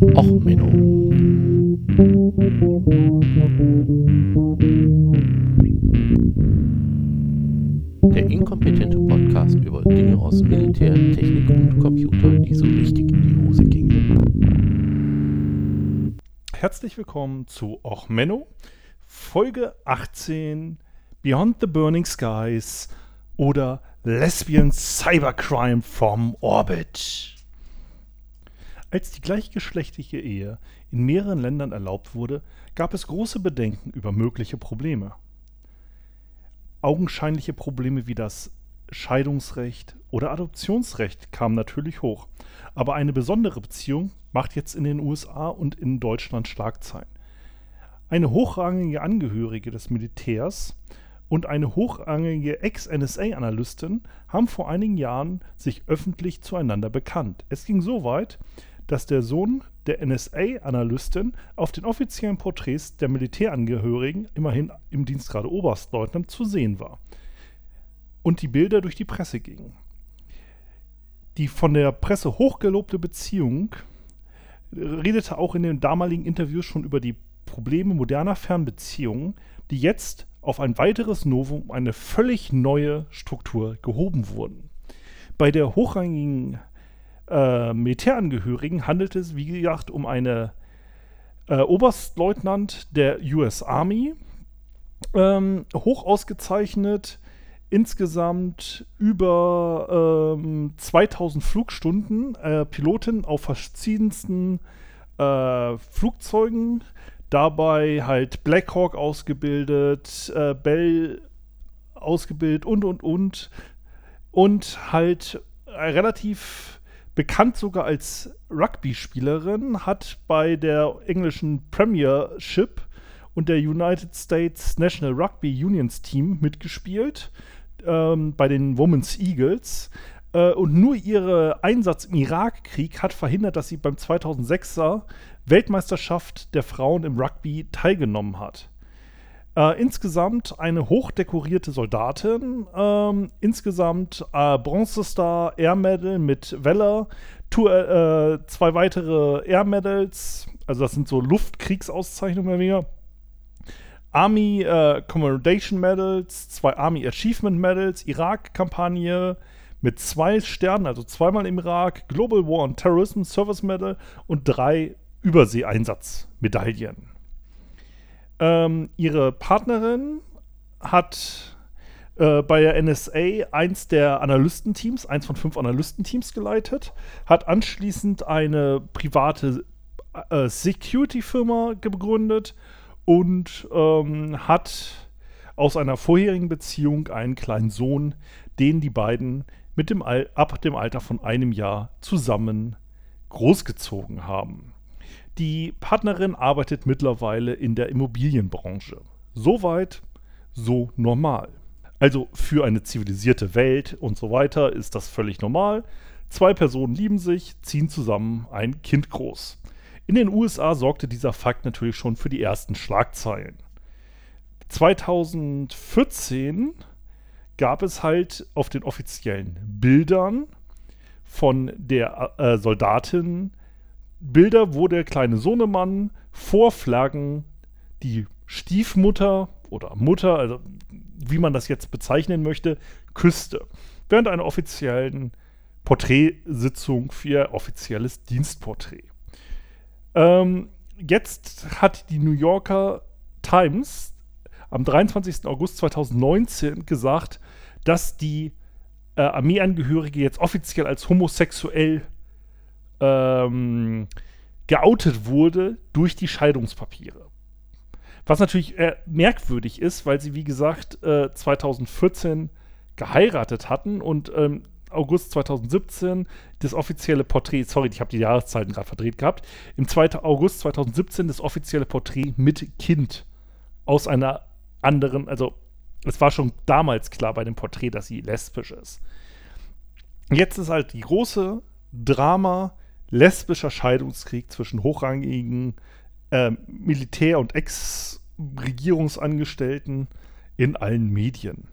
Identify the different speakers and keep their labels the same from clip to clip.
Speaker 1: Och, Menno. Der inkompetente Podcast über Dinge aus Militär, Technik und Computer, die so richtig in die Hose gingen.
Speaker 2: Herzlich willkommen zu Och Menno, Folge 18 Beyond the Burning Skies oder Lesbian Cybercrime from Orbit. Als die gleichgeschlechtliche Ehe in mehreren Ländern erlaubt wurde, gab es große Bedenken über mögliche Probleme. Augenscheinliche Probleme wie das Scheidungsrecht oder Adoptionsrecht kamen natürlich hoch, aber eine besondere Beziehung macht jetzt in den USA und in Deutschland Schlagzeilen. Eine hochrangige Angehörige des Militärs und eine hochrangige Ex-NSA-Analystin haben vor einigen Jahren sich öffentlich zueinander bekannt. Es ging so weit, dass der Sohn der NSA-Analystin auf den offiziellen Porträts der Militärangehörigen, immerhin im Dienstgrade Oberstleutnant, zu sehen war. Und die Bilder durch die Presse gingen. Die von der Presse hochgelobte Beziehung redete auch in den damaligen Interviews schon über die Probleme moderner Fernbeziehungen, die jetzt auf ein weiteres Novum, eine völlig neue Struktur gehoben wurden. Bei der hochrangigen äh, Militärangehörigen handelt es, wie gesagt, um eine äh, Oberstleutnant der US Army, ähm, hoch ausgezeichnet, insgesamt über ähm, 2000 Flugstunden, äh, Pilotin auf verschiedensten äh, Flugzeugen, dabei halt Blackhawk ausgebildet, äh, Bell ausgebildet und und und. Und halt relativ bekannt sogar als Rugby-Spielerin, hat bei der englischen Premiership und der United States National Rugby Unions Team mitgespielt, ähm, bei den Women's Eagles. Äh, und nur ihr Einsatz im Irakkrieg hat verhindert, dass sie beim 2006er Weltmeisterschaft der Frauen im Rugby teilgenommen hat. Äh, insgesamt eine hochdekorierte Soldatin, ähm, insgesamt äh, Bronzestar Air Medal mit Weller, äh, zwei weitere Air Medals, also das sind so Luftkriegsauszeichnungen mehr. Army äh, Commendation Medals, zwei Army Achievement Medals, Irak-Kampagne mit zwei Sternen, also zweimal im Irak, Global War on Terrorism Service Medal und drei Überseeeinsatzmedaillen. Ähm, ihre Partnerin hat äh, bei der NSA eins der Analystenteams, eins von fünf Analystenteams geleitet, hat anschließend eine private äh, Security-Firma gegründet und ähm, hat aus einer vorherigen Beziehung einen kleinen Sohn, den die beiden mit dem Al ab dem Alter von einem Jahr zusammen großgezogen haben. Die Partnerin arbeitet mittlerweile in der Immobilienbranche. Soweit, so normal. Also für eine zivilisierte Welt und so weiter ist das völlig normal. Zwei Personen lieben sich, ziehen zusammen ein Kind groß. In den USA sorgte dieser Fakt natürlich schon für die ersten Schlagzeilen. 2014 gab es halt auf den offiziellen Bildern von der äh, Soldatin Bilder, wo der kleine Sohnemann vor Flaggen die Stiefmutter oder Mutter, also wie man das jetzt bezeichnen möchte, küsste. Während einer offiziellen Porträtsitzung für ihr offizielles Dienstporträt. Ähm, jetzt hat die New Yorker Times am 23. August 2019 gesagt, dass die äh, Armeeangehörige jetzt offiziell als homosexuell ähm, geoutet wurde durch die Scheidungspapiere. Was natürlich äh, merkwürdig ist, weil sie, wie gesagt, äh, 2014 geheiratet hatten und ähm, August 2017 das offizielle Porträt, sorry, ich habe die Jahreszeiten gerade verdreht gehabt, im 2. August 2017 das offizielle Porträt mit Kind aus einer anderen, also es war schon damals klar bei dem Porträt, dass sie lesbisch ist. Jetzt ist halt die große Drama, lesbischer Scheidungskrieg zwischen hochrangigen äh, Militär- und Ex-Regierungsangestellten in allen Medien.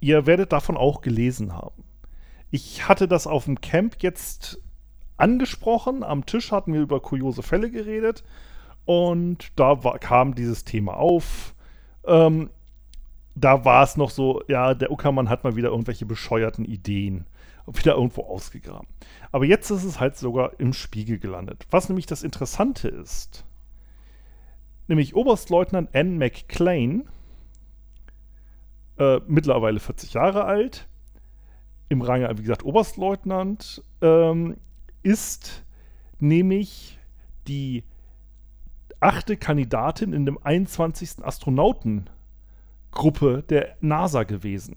Speaker 2: Ihr werdet davon auch gelesen haben. Ich hatte das auf dem Camp jetzt angesprochen. Am Tisch hatten wir über kuriose Fälle geredet und da war, kam dieses Thema auf. Ähm, da war es noch so, ja, der Uckermann hat mal wieder irgendwelche bescheuerten Ideen wieder irgendwo ausgegraben. Aber jetzt ist es halt sogar im Spiegel gelandet. Was nämlich das Interessante ist, nämlich Oberstleutnant Anne McClain, äh, mittlerweile 40 Jahre alt, im Range, wie gesagt, Oberstleutnant, ähm, ist nämlich die achte Kandidatin in dem 21. Astronautengruppe der NASA gewesen.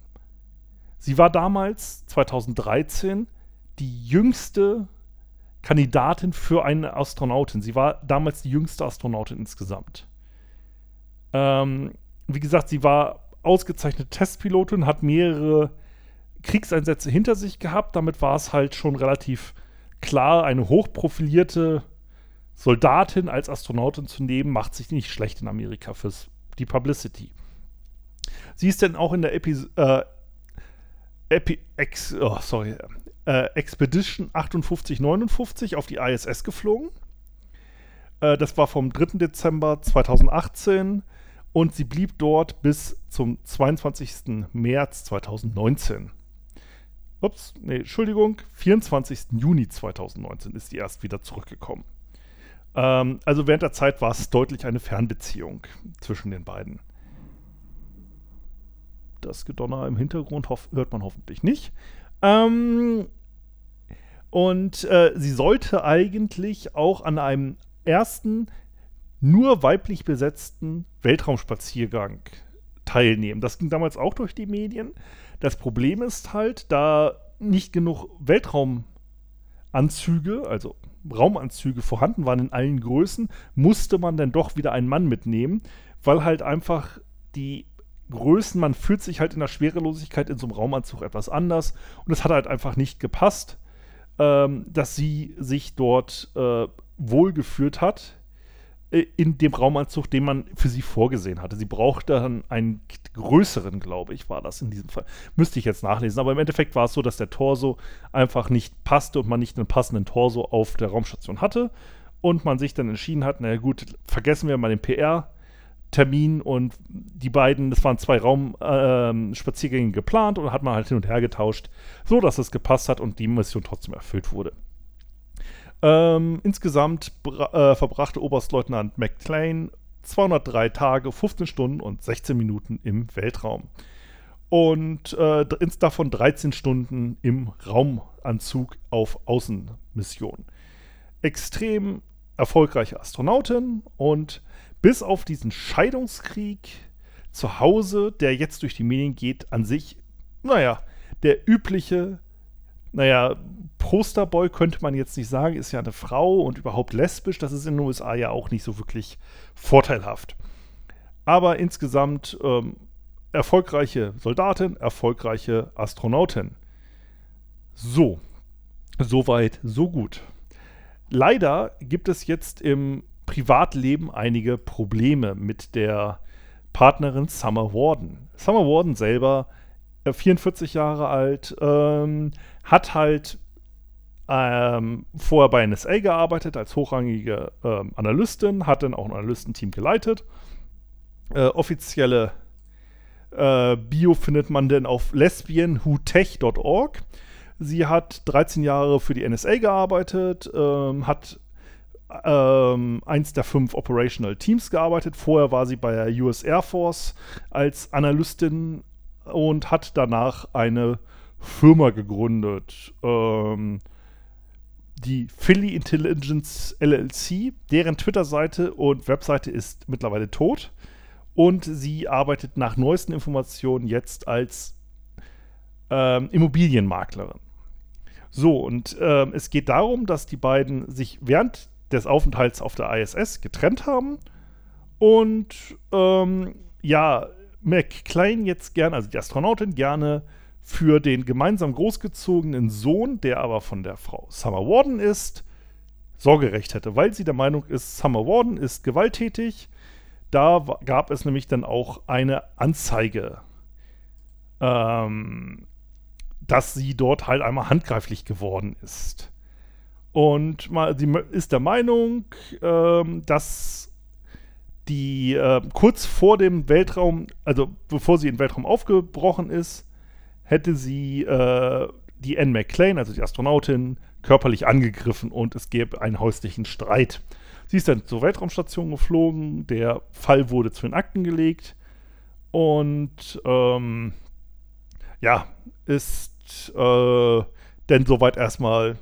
Speaker 2: Sie war damals, 2013, die jüngste Kandidatin für eine Astronautin. Sie war damals die jüngste Astronautin insgesamt. Ähm, wie gesagt, sie war ausgezeichnete Testpilotin, hat mehrere Kriegseinsätze hinter sich gehabt. Damit war es halt schon relativ klar, eine hochprofilierte Soldatin als Astronautin zu nehmen, macht sich nicht schlecht in Amerika für die Publicity. Sie ist dann auch in der Epi äh, Epi Ex oh, sorry, äh, Expedition 5859 auf die ISS geflogen. Äh, das war vom 3. Dezember 2018 und sie blieb dort bis zum 22. März 2019. Ups, nee, Entschuldigung, 24. Juni 2019 ist sie erst wieder zurückgekommen. Ähm, also während der Zeit war es deutlich eine Fernbeziehung zwischen den beiden. Das Gedonner im Hintergrund hört man hoffentlich nicht. Ähm, und äh, sie sollte eigentlich auch an einem ersten nur weiblich besetzten Weltraumspaziergang teilnehmen. Das ging damals auch durch die Medien. Das Problem ist halt, da nicht genug Weltraumanzüge, also Raumanzüge vorhanden waren in allen Größen, musste man dann doch wieder einen Mann mitnehmen, weil halt einfach die Größen, man fühlt sich halt in der Schwerelosigkeit in so einem Raumanzug etwas anders und es hat halt einfach nicht gepasst, ähm, dass sie sich dort äh, wohlgeführt hat äh, in dem Raumanzug, den man für sie vorgesehen hatte. Sie brauchte dann einen größeren, glaube ich, war das in diesem Fall. Müsste ich jetzt nachlesen. Aber im Endeffekt war es so, dass der Torso einfach nicht passte und man nicht einen passenden Torso auf der Raumstation hatte. Und man sich dann entschieden hat, naja gut, vergessen wir mal den PR. Termin und die beiden, das waren zwei Raumspaziergänge äh, geplant und hat man halt hin und her getauscht, so dass es gepasst hat und die Mission trotzdem erfüllt wurde. Ähm, insgesamt äh, verbrachte Oberstleutnant McClain 203 Tage, 15 Stunden und 16 Minuten im Weltraum. Und äh, davon 13 Stunden im Raumanzug auf Außenmission. Extrem erfolgreiche Astronautin und bis auf diesen Scheidungskrieg zu Hause, der jetzt durch die Medien geht, an sich, naja, der übliche, naja, Posterboy könnte man jetzt nicht sagen, ist ja eine Frau und überhaupt lesbisch. Das ist in den USA ja auch nicht so wirklich vorteilhaft. Aber insgesamt ähm, erfolgreiche Soldatin, erfolgreiche Astronautin. So, soweit, so gut. Leider gibt es jetzt im Privatleben einige Probleme mit der Partnerin Summer Warden. Summer Warden selber, äh, 44 Jahre alt, ähm, hat halt ähm, vorher bei NSA gearbeitet als hochrangige ähm, Analystin, hat dann auch ein Analystenteam geleitet. Äh, offizielle äh, Bio findet man dann auf lesbianwhotech.org. Sie hat 13 Jahre für die NSA gearbeitet, ähm, hat ähm, eins der fünf Operational Teams gearbeitet. Vorher war sie bei der US Air Force als Analystin und hat danach eine Firma gegründet. Ähm, die Philly Intelligence LLC, deren Twitter-Seite und Webseite ist mittlerweile tot. Und sie arbeitet nach neuesten Informationen jetzt als ähm, Immobilienmaklerin. So, und ähm, es geht darum, dass die beiden sich während des Aufenthalts auf der ISS getrennt haben. Und ähm, ja, McClain jetzt gerne, also die Astronautin gerne für den gemeinsam großgezogenen Sohn, der aber von der Frau Summer Warden ist, Sorgerecht hätte, weil sie der Meinung ist, Summer Warden ist gewalttätig. Da gab es nämlich dann auch eine Anzeige, ähm, dass sie dort halt einmal handgreiflich geworden ist. Und mal, sie ist der Meinung, ähm, dass die äh, kurz vor dem Weltraum, also bevor sie in den Weltraum aufgebrochen ist, hätte sie äh, die Anne McClain, also die Astronautin, körperlich angegriffen und es gäbe einen häuslichen Streit. Sie ist dann zur Weltraumstation geflogen, der Fall wurde zu den Akten gelegt und ähm, ja, ist äh, denn soweit erstmal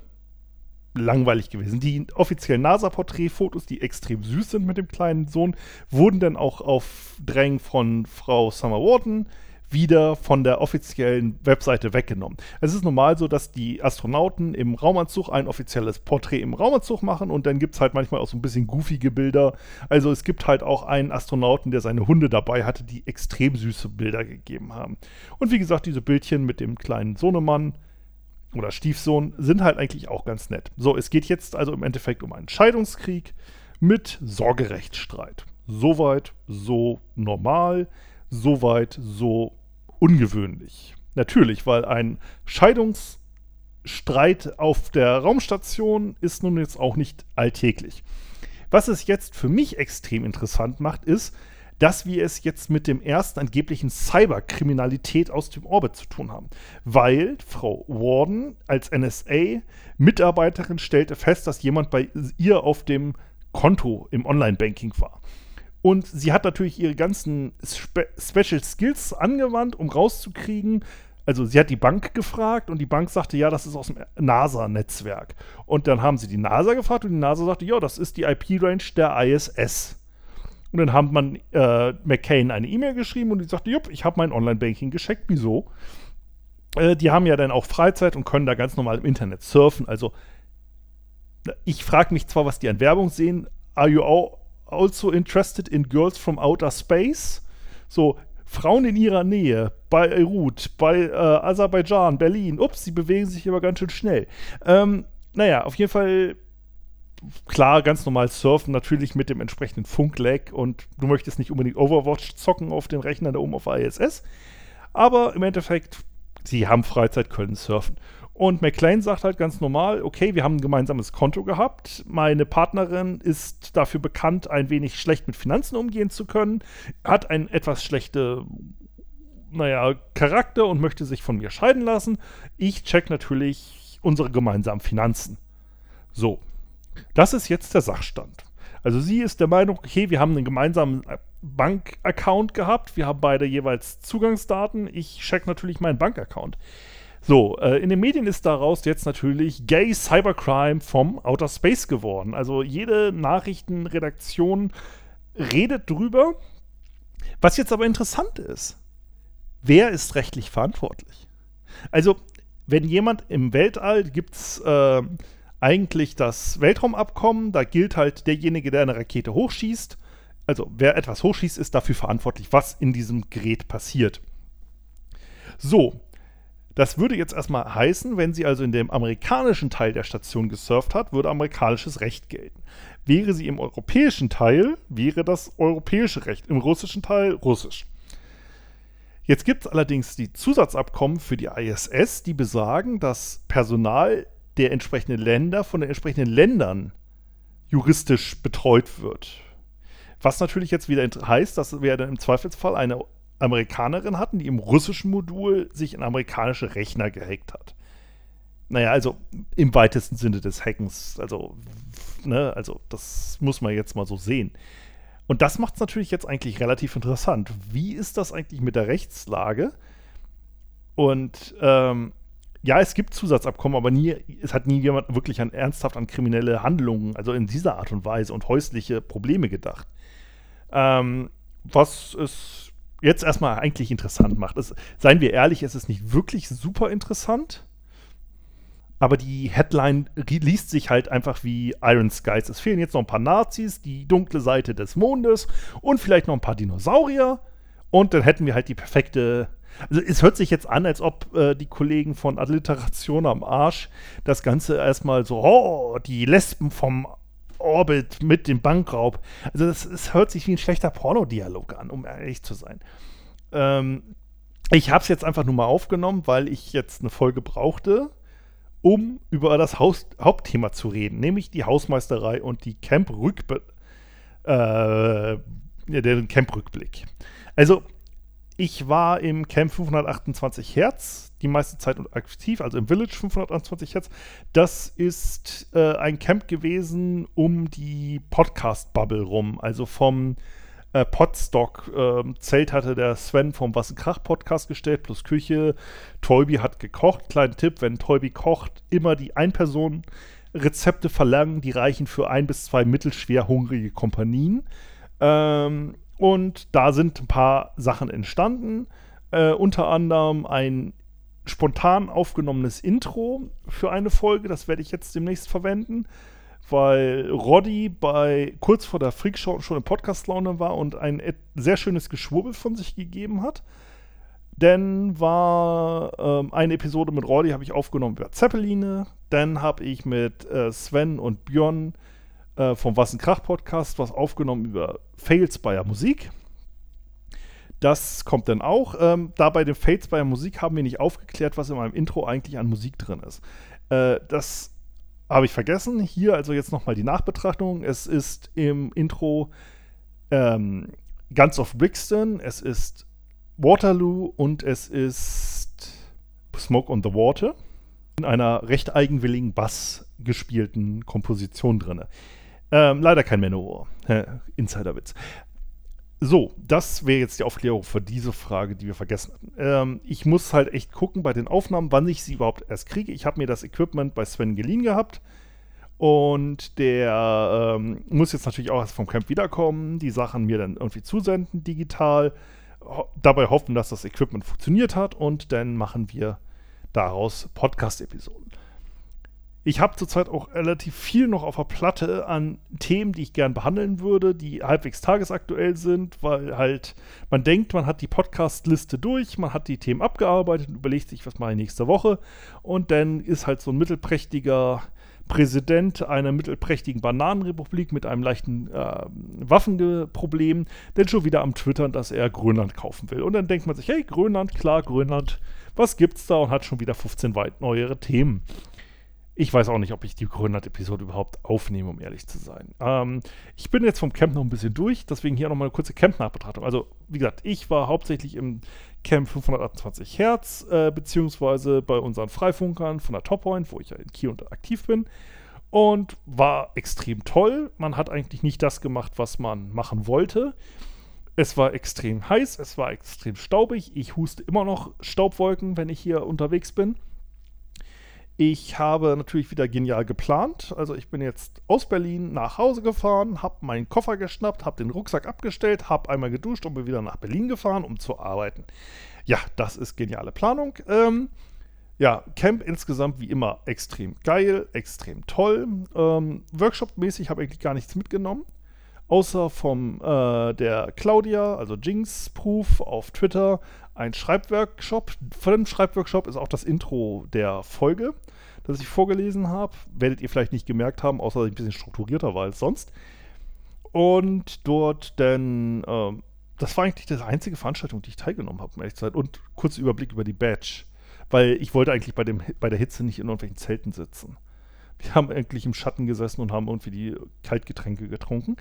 Speaker 2: langweilig gewesen. Die offiziellen NASA-Porträtfotos, die extrem süß sind mit dem kleinen Sohn, wurden dann auch auf Drängen von Frau Summer Warden wieder von der offiziellen Webseite weggenommen. Es ist normal so, dass die Astronauten im Raumanzug ein offizielles Porträt im Raumanzug machen und dann gibt es halt manchmal auch so ein bisschen goofige Bilder. Also es gibt halt auch einen Astronauten, der seine Hunde dabei hatte, die extrem süße Bilder gegeben haben. Und wie gesagt, diese Bildchen mit dem kleinen Sohnemann oder Stiefsohn sind halt eigentlich auch ganz nett. So, es geht jetzt also im Endeffekt um einen Scheidungskrieg mit Sorgerechtsstreit. Soweit so normal, soweit so ungewöhnlich. Natürlich, weil ein Scheidungsstreit auf der Raumstation ist nun jetzt auch nicht alltäglich. Was es jetzt für mich extrem interessant macht, ist, dass wir es jetzt mit dem ersten angeblichen Cyberkriminalität aus dem Orbit zu tun haben. Weil Frau Warden als NSA-Mitarbeiterin stellte fest, dass jemand bei ihr auf dem Konto im Online-Banking war. Und sie hat natürlich ihre ganzen Spe Special Skills angewandt, um rauszukriegen, also sie hat die Bank gefragt und die Bank sagte, ja, das ist aus dem NASA-Netzwerk. Und dann haben sie die NASA gefragt und die NASA sagte, ja, das ist die IP-Range der ISS. Und dann hat man äh, McCain eine E-Mail geschrieben und die sagte, jupp, ich habe mein Online-Banking gescheckt, wieso? Äh, die haben ja dann auch Freizeit und können da ganz normal im Internet surfen. Also ich frage mich zwar, was die an Werbung sehen, are you also interested in girls from outer space. So, Frauen in ihrer Nähe, bei Beirut, bei äh, Aserbaidschan, Berlin. Ups, sie bewegen sich aber ganz schön schnell. Ähm, naja, auf jeden Fall, klar, ganz normal surfen, natürlich mit dem entsprechenden Funklag und du möchtest nicht unbedingt Overwatch zocken auf den Rechnern da oben auf ISS. Aber im Endeffekt, sie haben Freizeit, können surfen. Und McLean sagt halt ganz normal, okay, wir haben ein gemeinsames Konto gehabt. Meine Partnerin ist dafür bekannt, ein wenig schlecht mit Finanzen umgehen zu können, hat einen etwas schlechte, naja, Charakter und möchte sich von mir scheiden lassen. Ich check natürlich unsere gemeinsamen Finanzen. So, das ist jetzt der Sachstand. Also sie ist der Meinung, okay, wir haben einen gemeinsamen Bankaccount gehabt, wir haben beide jeweils Zugangsdaten. Ich check natürlich meinen Bankaccount. So, äh, in den Medien ist daraus jetzt natürlich Gay Cybercrime vom Outer Space geworden. Also jede Nachrichtenredaktion redet drüber. Was jetzt aber interessant ist, wer ist rechtlich verantwortlich? Also, wenn jemand im Weltall gibt es äh, eigentlich das Weltraumabkommen, da gilt halt derjenige, der eine Rakete hochschießt. Also, wer etwas hochschießt, ist dafür verantwortlich, was in diesem Gerät passiert. So, das würde jetzt erstmal heißen, wenn sie also in dem amerikanischen Teil der Station gesurft hat, würde amerikanisches Recht gelten. Wäre sie im europäischen Teil, wäre das europäische Recht, im russischen Teil russisch. Jetzt gibt es allerdings die Zusatzabkommen für die ISS, die besagen, dass Personal der entsprechenden Länder von den entsprechenden Ländern juristisch betreut wird. Was natürlich jetzt wieder heißt, dass wir dann im Zweifelsfall eine Amerikanerin hatten, die im russischen Modul sich in amerikanische Rechner gehackt hat. Naja, also im weitesten Sinne des Hackens. Also, ne, also das muss man jetzt mal so sehen. Und das macht es natürlich jetzt eigentlich relativ interessant. Wie ist das eigentlich mit der Rechtslage? Und ähm, ja, es gibt Zusatzabkommen, aber nie, es hat nie jemand wirklich an, ernsthaft an kriminelle Handlungen, also in dieser Art und Weise und häusliche Probleme gedacht. Ähm, was es jetzt erstmal eigentlich interessant macht. Es, seien wir ehrlich, es ist nicht wirklich super interessant, aber die Headline liest sich halt einfach wie Iron Skies. Es fehlen jetzt noch ein paar Nazis, die dunkle Seite des Mondes und vielleicht noch ein paar Dinosaurier und dann hätten wir halt die perfekte also es hört sich jetzt an, als ob äh, die Kollegen von Alliteration am Arsch das Ganze erstmal so, oh, die Lesben vom Orbit mit dem Bankraub. Also das, das hört sich wie ein schlechter Pornodialog an, um ehrlich zu sein. Ähm, ich habe es jetzt einfach nur mal aufgenommen, weil ich jetzt eine Folge brauchte, um über das Haus Hauptthema zu reden, nämlich die Hausmeisterei und die Camp-Rückblick. Äh, den Camp-Rückblick. Also, ich war im Camp 528 Hertz die meiste Zeit aktiv, also im Village 528 Hertz. Das ist äh, ein Camp gewesen um die Podcast-Bubble rum, also vom äh, Podstock-Zelt ähm, hatte der Sven vom Was Krach Podcast gestellt, plus Küche. Tolby hat gekocht. Kleiner Tipp, wenn Tolby kocht, immer die Ein-Personen-Rezepte verlangen, die reichen für ein bis zwei mittelschwer hungrige Kompanien. Ähm, und da sind ein paar Sachen entstanden. Äh, unter anderem ein spontan aufgenommenes Intro für eine Folge. Das werde ich jetzt demnächst verwenden weil Roddy bei kurz vor der Freakshow schon im Podcast-Laune war und ein sehr schönes Geschwurbel von sich gegeben hat. Dann war ähm, eine Episode mit Roddy, habe ich aufgenommen über Zeppeline. Dann habe ich mit äh, Sven und Björn äh, vom Was Krach Podcast was aufgenommen über Fails bei der Musik. Das kommt dann auch. Ähm, da bei den Fails bei der Musik haben wir nicht aufgeklärt, was in meinem Intro eigentlich an Musik drin ist. Äh, das habe ich vergessen. Hier also jetzt nochmal die Nachbetrachtung. Es ist im Intro ähm, Guns of Brixton, es ist Waterloo und es ist Smoke on the Water. In einer recht eigenwilligen Bass gespielten Komposition drin. Ähm, leider kein Manowar. Insiderwitz. So, das wäre jetzt die Aufklärung für diese Frage, die wir vergessen hatten. Ähm, ich muss halt echt gucken bei den Aufnahmen, wann ich sie überhaupt erst kriege. Ich habe mir das Equipment bei Sven geliehen gehabt und der ähm, muss jetzt natürlich auch erst vom Camp wiederkommen, die Sachen mir dann irgendwie zusenden digital, ho dabei hoffen, dass das Equipment funktioniert hat und dann machen wir daraus Podcast-Episoden. Ich habe zurzeit auch relativ viel noch auf der Platte an Themen, die ich gern behandeln würde, die halbwegs tagesaktuell sind, weil halt man denkt, man hat die Podcast-Liste durch, man hat die Themen abgearbeitet und überlegt sich, was mache ich nächste Woche. Und dann ist halt so ein mittelprächtiger Präsident einer mittelprächtigen Bananenrepublik mit einem leichten äh, Waffenproblem, denn schon wieder am Twittern, dass er Grönland kaufen will. Und dann denkt man sich, hey, Grönland, klar, Grönland, was gibt's da? Und hat schon wieder 15 weit neuere Themen. Ich weiß auch nicht, ob ich die Grönland-Episode überhaupt aufnehme, um ehrlich zu sein. Ähm, ich bin jetzt vom Camp noch ein bisschen durch, deswegen hier nochmal eine kurze Camp-Nachbetrachtung. Also, wie gesagt, ich war hauptsächlich im Camp 528 Hertz, äh, beziehungsweise bei unseren Freifunkern von der Toppoint, wo ich ja in Kiel aktiv bin. Und war extrem toll. Man hat eigentlich nicht das gemacht, was man machen wollte. Es war extrem heiß, es war extrem staubig. Ich huste immer noch Staubwolken, wenn ich hier unterwegs bin. Ich habe natürlich wieder genial geplant. Also ich bin jetzt aus Berlin nach Hause gefahren, habe meinen Koffer geschnappt, habe den Rucksack abgestellt, habe einmal geduscht und bin wieder nach Berlin gefahren, um zu arbeiten. Ja, das ist geniale Planung. Ähm, ja, Camp insgesamt wie immer extrem geil, extrem toll. Ähm, Workshop-mäßig habe ich eigentlich gar nichts mitgenommen. Außer vom äh, der Claudia, also Jinx Proof auf Twitter, ein Schreibworkshop. Von dem Schreibworkshop ist auch das Intro der Folge, das ich vorgelesen habe. Werdet ihr vielleicht nicht gemerkt haben, außer dass ich ein bisschen strukturierter war als sonst. Und dort dann, äh, das war eigentlich die einzige Veranstaltung, die ich teilgenommen habe, um ehrlich zu sein. Und kurzer Überblick über die Badge. Weil ich wollte eigentlich bei, dem, bei der Hitze nicht in irgendwelchen Zelten sitzen. Wir haben eigentlich im Schatten gesessen und haben irgendwie die Kaltgetränke getrunken.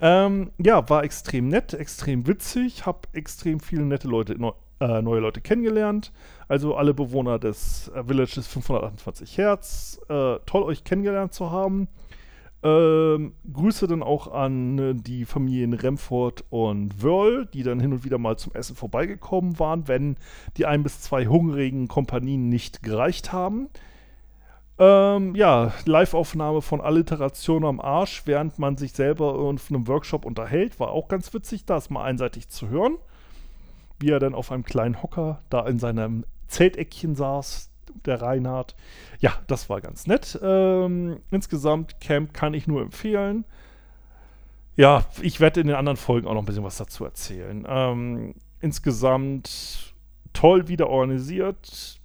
Speaker 2: Ähm, ja, war extrem nett, extrem witzig, habe extrem viele nette Leute äh, neue Leute kennengelernt. Also alle Bewohner des äh, Villages 528 Hertz. Äh, toll, euch kennengelernt zu haben. Ähm, Grüße dann auch an äh, die Familien Remford und Wörl, die dann hin und wieder mal zum Essen vorbeigekommen waren, wenn die ein bis zwei hungrigen Kompanien nicht gereicht haben. Ähm, ja, Live-Aufnahme von Alliteration am Arsch, während man sich selber in einem Workshop unterhält, war auch ganz witzig, das mal einseitig zu hören wie er dann auf einem kleinen Hocker da in seinem Zelteckchen saß, der Reinhard. Ja, das war ganz nett. Ähm, insgesamt, Camp kann ich nur empfehlen. Ja, ich werde in den anderen Folgen auch noch ein bisschen was dazu erzählen. Ähm, insgesamt toll wieder organisiert.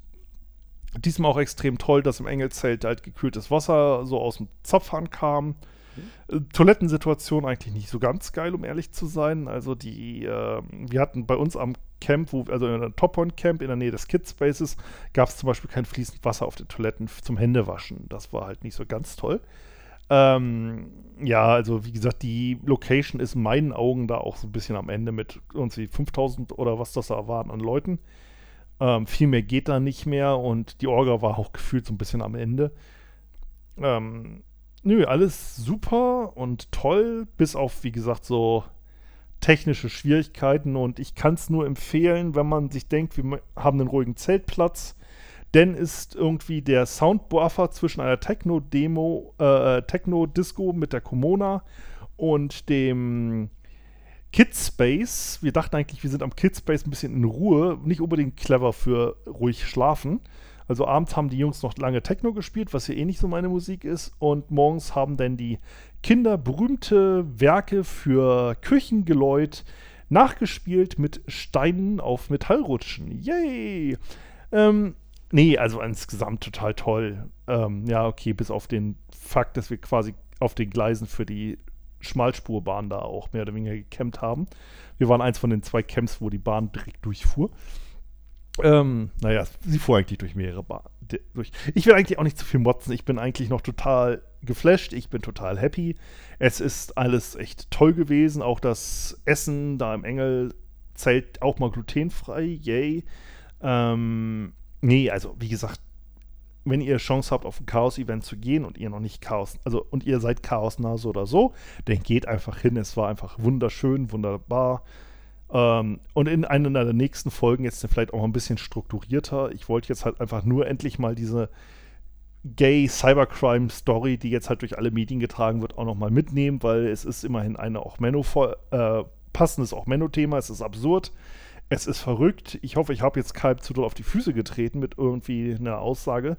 Speaker 2: Diesmal auch extrem toll, dass im Engelzelt halt gekühltes Wasser so aus dem Zapfhahn kam. Äh, Toilettensituation eigentlich nicht so ganz geil, um ehrlich zu sein. Also die, äh, wir hatten bei uns am Camp, wo, also in einem Top Point Camp in der Nähe des Kids Spaces, gab es zum Beispiel kein fließend Wasser auf den Toiletten zum Händewaschen. Das war halt nicht so ganz toll. Ähm, ja, also wie gesagt, die Location ist in meinen Augen da auch so ein bisschen am Ende mit irgendwie 5000 oder was das da waren an Leuten. Ähm, viel mehr geht da nicht mehr und die Orga war auch gefühlt so ein bisschen am Ende. Ähm, nö, alles super und toll, bis auf, wie gesagt, so technische Schwierigkeiten und ich kann es nur empfehlen, wenn man sich denkt, wir haben einen ruhigen Zeltplatz, denn ist irgendwie der Soundbuffer zwischen einer Techno-Demo, äh, Techno-Disco mit der Komona und dem Kidspace. Wir dachten eigentlich, wir sind am Kidspace ein bisschen in Ruhe, nicht unbedingt clever für ruhig schlafen. Also abends haben die Jungs noch lange Techno gespielt, was ja eh nicht so meine Musik ist. Und morgens haben dann die Kinder berühmte Werke für Küchengeläut nachgespielt mit Steinen auf Metallrutschen. Yay! Ähm, nee, also insgesamt total toll. Ähm, ja, okay, bis auf den Fakt, dass wir quasi auf den Gleisen für die Schmalspurbahn da auch mehr oder weniger gecampt haben. Wir waren eins von den zwei Camps, wo die Bahn direkt durchfuhr. Ähm, naja, sie fuhr eigentlich durch mehrere Bahnen. Durch. Ich will eigentlich auch nicht zu viel motzen. Ich bin eigentlich noch total geflasht. Ich bin total happy. Es ist alles echt toll gewesen. Auch das Essen da im Engelzelt auch mal glutenfrei. Yay. Ähm, nee, also wie gesagt, wenn ihr Chance habt, auf ein Chaos-Event zu gehen und ihr noch nicht Chaos, also und ihr seid Chaos-nah so oder so, dann geht einfach hin. Es war einfach wunderschön, wunderbar. Ähm, und in einer der nächsten Folgen jetzt vielleicht auch ein bisschen strukturierter. Ich wollte jetzt halt einfach nur endlich mal diese Gay Cybercrime Story, die jetzt halt durch alle Medien getragen wird, auch nochmal mitnehmen, weil es ist immerhin eine auch Menno äh, passendes auch Menno-Thema. Es ist absurd. Es ist verrückt. Ich hoffe, ich habe jetzt Kalb zu doll auf die Füße getreten mit irgendwie einer Aussage.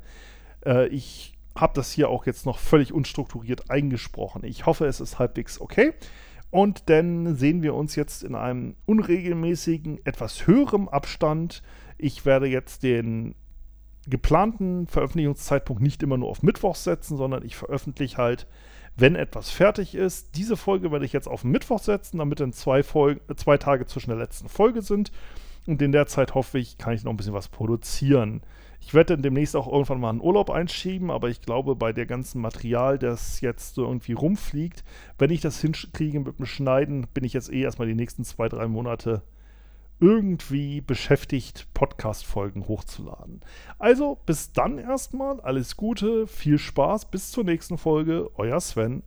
Speaker 2: Äh, ich habe das hier auch jetzt noch völlig unstrukturiert eingesprochen. Ich hoffe, es ist halbwegs okay. Und dann sehen wir uns jetzt in einem unregelmäßigen, etwas höherem Abstand. Ich werde jetzt den geplanten Veröffentlichungszeitpunkt nicht immer nur auf Mittwoch setzen, sondern ich veröffentliche halt, wenn etwas fertig ist. Diese Folge werde ich jetzt auf Mittwoch setzen, damit dann zwei, Folge, zwei Tage zwischen der letzten Folge sind. Und in der Zeit hoffe ich, kann ich noch ein bisschen was produzieren. Ich werde dann demnächst auch irgendwann mal einen Urlaub einschieben, aber ich glaube, bei der ganzen Material, das jetzt so irgendwie rumfliegt, wenn ich das hinkriege mit dem Schneiden, bin ich jetzt eh erstmal die nächsten zwei, drei Monate irgendwie beschäftigt, Podcast-Folgen hochzuladen. Also bis dann erstmal, alles Gute, viel Spaß, bis zur nächsten Folge, euer Sven.